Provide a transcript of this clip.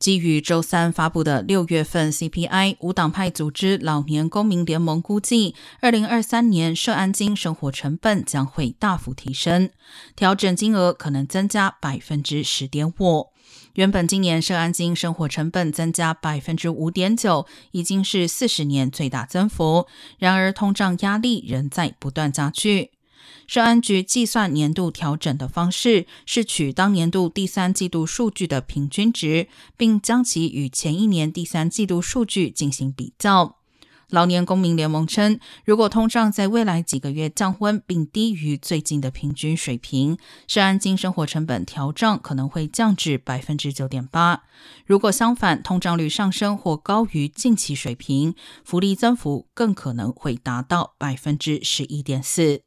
基于周三发布的六月份 CPI，无党派组织老年公民联盟估计，二零二三年社安金生活成本将会大幅提升，调整金额可能增加百分之十点五。原本今年社安金生活成本增加百分之五点九，已经是四十年最大增幅。然而，通胀压力仍在不断加剧。社安局计算年度调整的方式是取当年度第三季度数据的平均值，并将其与前一年第三季度数据进行比较。老年公民联盟称，如果通胀在未来几个月降温并低于最近的平均水平，社安金生活成本调涨可能会降至百分之九点八。如果相反，通胀率上升或高于近期水平，福利增幅更可能会达到百分之十一点四。